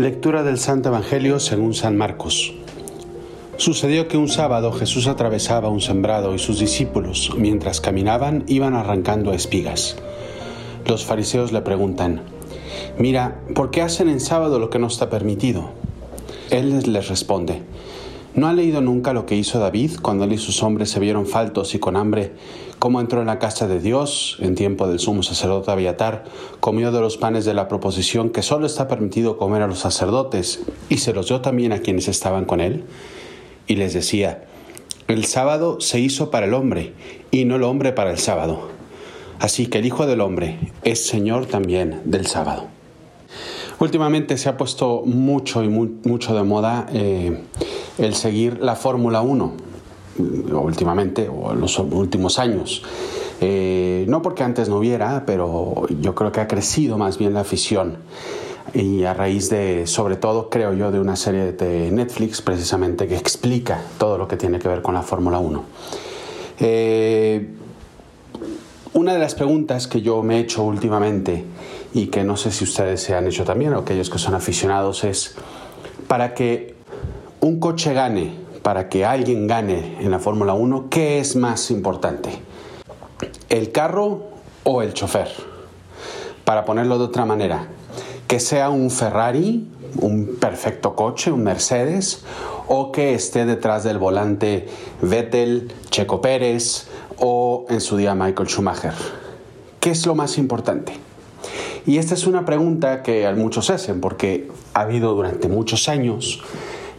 Lectura del Santo Evangelio según San Marcos. Sucedió que un sábado Jesús atravesaba un sembrado y sus discípulos, mientras caminaban, iban arrancando espigas. Los fariseos le preguntan, Mira, ¿por qué hacen en sábado lo que no está permitido? Él les responde, ¿No ha leído nunca lo que hizo David cuando él y sus hombres se vieron faltos y con hambre? Cómo entró en la casa de Dios en tiempo del sumo sacerdote Abiatar, comió de los panes de la proposición que solo está permitido comer a los sacerdotes y se los dio también a quienes estaban con él. Y les decía, el sábado se hizo para el hombre y no el hombre para el sábado. Así que el Hijo del Hombre es Señor también del sábado. Últimamente se ha puesto mucho y mucho de moda eh, el seguir la Fórmula 1, últimamente o en los últimos años. Eh, no porque antes no hubiera, pero yo creo que ha crecido más bien la afición. Y a raíz de, sobre todo, creo yo, de una serie de Netflix precisamente que explica todo lo que tiene que ver con la Fórmula 1. Eh, una de las preguntas que yo me he hecho últimamente y que no sé si ustedes se han hecho también o aquellos que son aficionados es, para que un coche gane, para que alguien gane en la Fórmula 1, ¿qué es más importante? ¿El carro o el chofer? Para ponerlo de otra manera, que sea un Ferrari, un perfecto coche, un Mercedes, o que esté detrás del volante Vettel, Checo Pérez o en su día Michael Schumacher. ¿Qué es lo más importante? Y esta es una pregunta que muchos hacen porque ha habido durante muchos años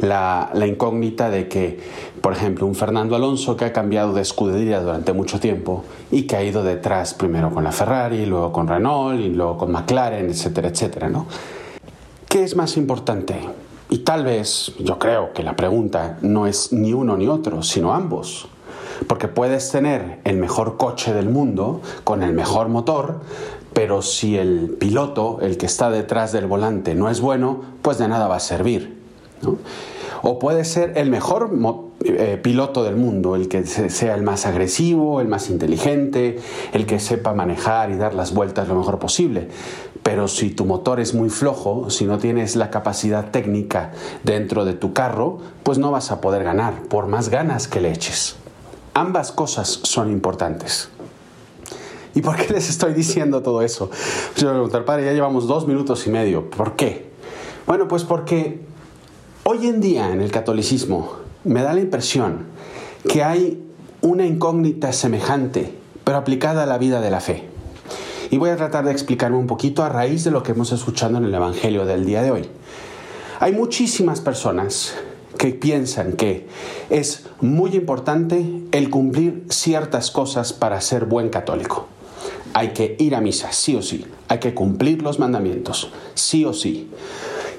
la, incógnita de que, por ejemplo, un Fernando Alonso que ha cambiado de escudería durante mucho tiempo y que ha ido detrás primero con la Ferrari, luego con Renault y luego con McLaren, etcétera, etcétera, ¿no? ¿Qué es más importante? Y tal vez yo creo que la pregunta no es ni uno ni otro, sino ambos. Porque puedes tener el mejor coche del mundo con el mejor motor, pero si el piloto, el que está detrás del volante, no es bueno, pues de nada va a servir. O puede ser el mejor eh, piloto del mundo, el que sea el más agresivo, el más inteligente, el que sepa manejar y dar las vueltas lo mejor posible. Pero si tu motor es muy flojo, si no tienes la capacidad técnica dentro de tu carro, pues no vas a poder ganar, por más ganas que le eches. Ambas cosas son importantes. ¿Y por qué les estoy diciendo todo eso? Yo voy a preguntar, padre, ya llevamos dos minutos y medio. ¿Por qué? Bueno, pues porque Hoy en día en el catolicismo me da la impresión que hay una incógnita semejante, pero aplicada a la vida de la fe. Y voy a tratar de explicarme un poquito a raíz de lo que hemos escuchado en el Evangelio del día de hoy. Hay muchísimas personas que piensan que es muy importante el cumplir ciertas cosas para ser buen católico. Hay que ir a misa, sí o sí. Hay que cumplir los mandamientos, sí o sí.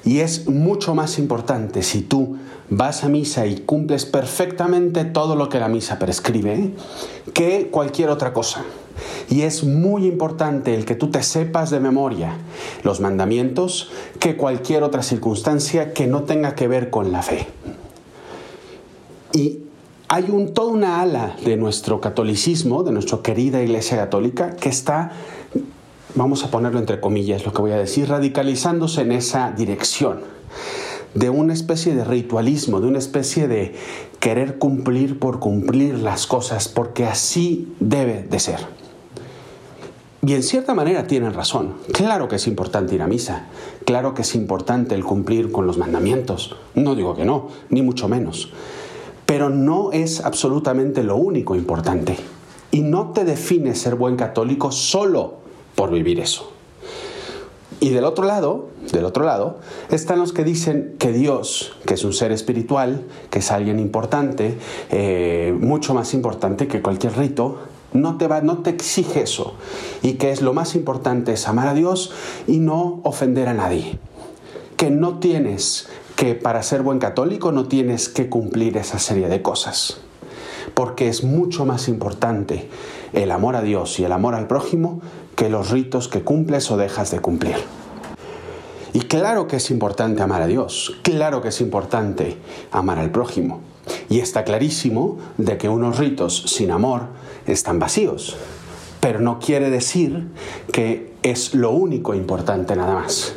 Y es mucho más importante si tú vas a misa y cumples perfectamente todo lo que la misa prescribe que cualquier otra cosa. Y es muy importante el que tú te sepas de memoria los mandamientos que cualquier otra circunstancia que no tenga que ver con la fe. Y hay un, toda una ala de nuestro catolicismo, de nuestra querida Iglesia Católica, que está vamos a ponerlo entre comillas, lo que voy a decir, radicalizándose en esa dirección de una especie de ritualismo, de una especie de querer cumplir por cumplir las cosas, porque así debe de ser. Y en cierta manera tienen razón. Claro que es importante ir a misa, claro que es importante el cumplir con los mandamientos. No digo que no, ni mucho menos. Pero no es absolutamente lo único importante. Y no te define ser buen católico solo por vivir eso. Y del otro lado, del otro lado, están los que dicen que Dios, que es un ser espiritual, que es alguien importante, eh, mucho más importante que cualquier rito, no te va, no te exige eso. Y que es lo más importante es amar a Dios y no ofender a nadie. Que no tienes que para ser buen católico no tienes que cumplir esa serie de cosas. Porque es mucho más importante el amor a Dios y el amor al prójimo que los ritos que cumples o dejas de cumplir. Y claro que es importante amar a Dios, claro que es importante amar al prójimo. Y está clarísimo de que unos ritos sin amor están vacíos. pero no quiere decir que es lo único importante nada más.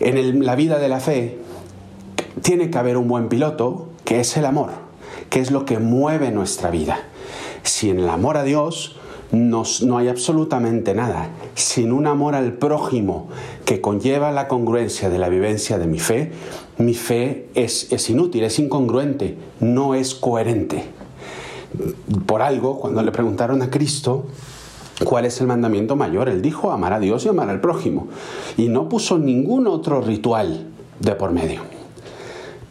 En la vida de la fe tiene que haber un buen piloto, que es el amor, que es lo que mueve nuestra vida. Si en el amor a Dios no hay absolutamente nada, sin un amor al prójimo que conlleva la congruencia de la vivencia de mi fe, mi fe es, es inútil, es incongruente, no es coherente. Por algo, cuando le preguntaron a Cristo, ¿Cuál es el mandamiento mayor? Él dijo amar a Dios y amar al prójimo. Y no puso ningún otro ritual de por medio.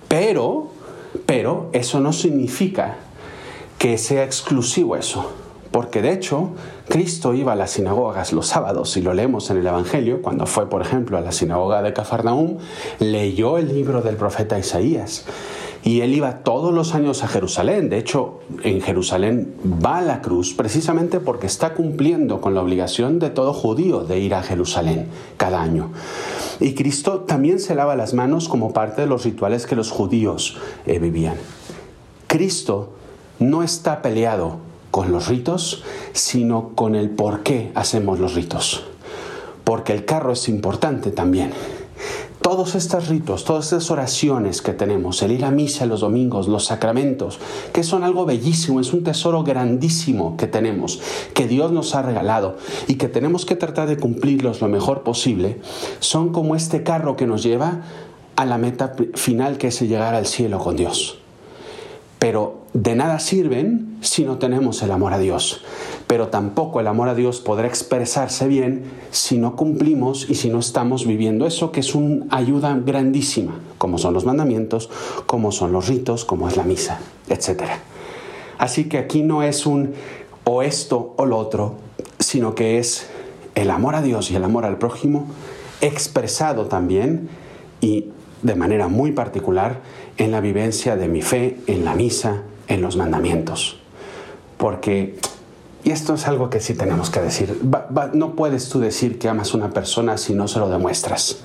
Pero, pero eso no significa que sea exclusivo eso. Porque de hecho, Cristo iba a las sinagogas los sábados, y lo leemos en el Evangelio, cuando fue, por ejemplo, a la sinagoga de Cafarnaúm, leyó el libro del profeta Isaías. Y él iba todos los años a Jerusalén. De hecho, en Jerusalén va a la cruz precisamente porque está cumpliendo con la obligación de todo judío de ir a Jerusalén cada año. Y Cristo también se lava las manos como parte de los rituales que los judíos eh, vivían. Cristo no está peleado con los ritos, sino con el por qué hacemos los ritos. Porque el carro es importante también. Todos estos ritos, todas estas oraciones que tenemos, el ir a misa los domingos, los sacramentos, que son algo bellísimo, es un tesoro grandísimo que tenemos, que Dios nos ha regalado y que tenemos que tratar de cumplirlos lo mejor posible, son como este carro que nos lleva a la meta final que es llegar al cielo con Dios. Pero de nada sirven si no tenemos el amor a Dios. Pero tampoco el amor a Dios podrá expresarse bien si no cumplimos y si no estamos viviendo eso que es una ayuda grandísima, como son los mandamientos, como son los ritos, como es la misa, etc. Así que aquí no es un o esto o lo otro, sino que es el amor a Dios y el amor al prójimo expresado también y de manera muy particular en la vivencia de mi fe, en la misa, en los mandamientos. Porque, y esto es algo que sí tenemos que decir, no puedes tú decir que amas a una persona si no se lo demuestras.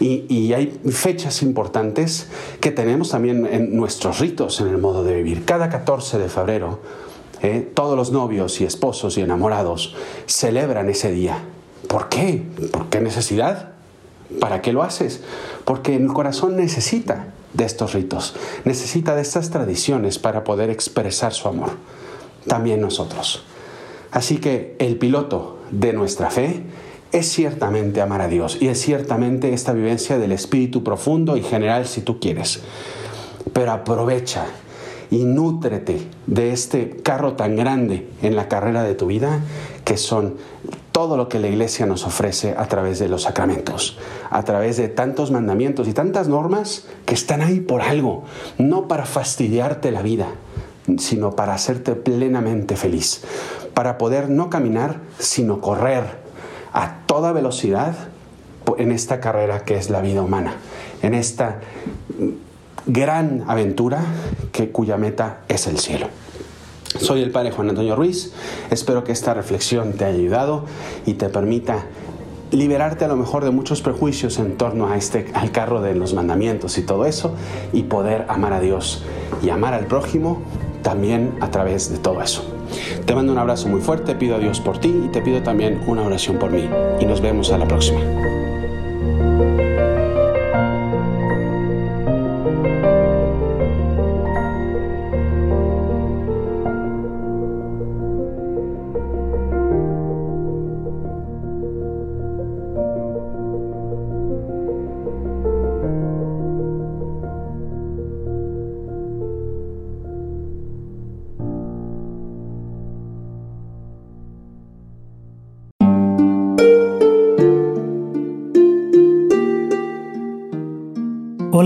Y, hay fechas importantes que tenemos también en nuestros ritos, en el modo de vivir. Cada 14 de febrero, eh, todos los novios y esposos y enamorados celebran ese día. ¿Por qué? ¿Por qué necesidad? ¿Para qué lo haces? Porque el corazón necesita de estos ritos, necesita de estas tradiciones para poder expresar su amor. También nosotros. Así que el piloto de nuestra fe es ciertamente amar a Dios y es ciertamente esta vivencia del espíritu profundo y general si tú quieres. Pero aprovecha y nútrete de este carro tan grande en la carrera de tu vida que son todo lo que la iglesia nos ofrece a través de los sacramentos, a través de tantos mandamientos y tantas normas que están ahí por algo, no para fastidiarte la vida, sino para hacerte plenamente feliz, para poder no caminar, sino correr a toda velocidad en esta carrera que es la vida humana, en esta gran aventura que cuya meta es el cielo. Soy el Padre Juan Antonio Ruiz. Espero que esta reflexión te haya ayudado y te permita liberarte a lo mejor de muchos prejuicios en torno a este al carro de los mandamientos y todo eso y poder amar a Dios y amar al prójimo también a través de todo eso. Te mando un abrazo muy fuerte, pido a Dios por ti y te pido también una oración por mí y nos vemos a la próxima.